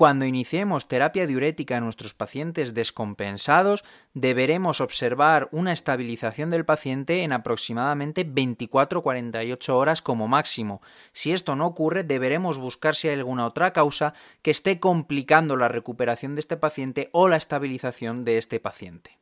Cuando iniciemos terapia diurética en nuestros pacientes descompensados, deberemos observar una estabilización del paciente en aproximadamente 24-48 horas como máximo. Si esto no ocurre, deberemos buscar si hay alguna otra causa que esté complicando la recuperación de este paciente o la estabilización de este paciente.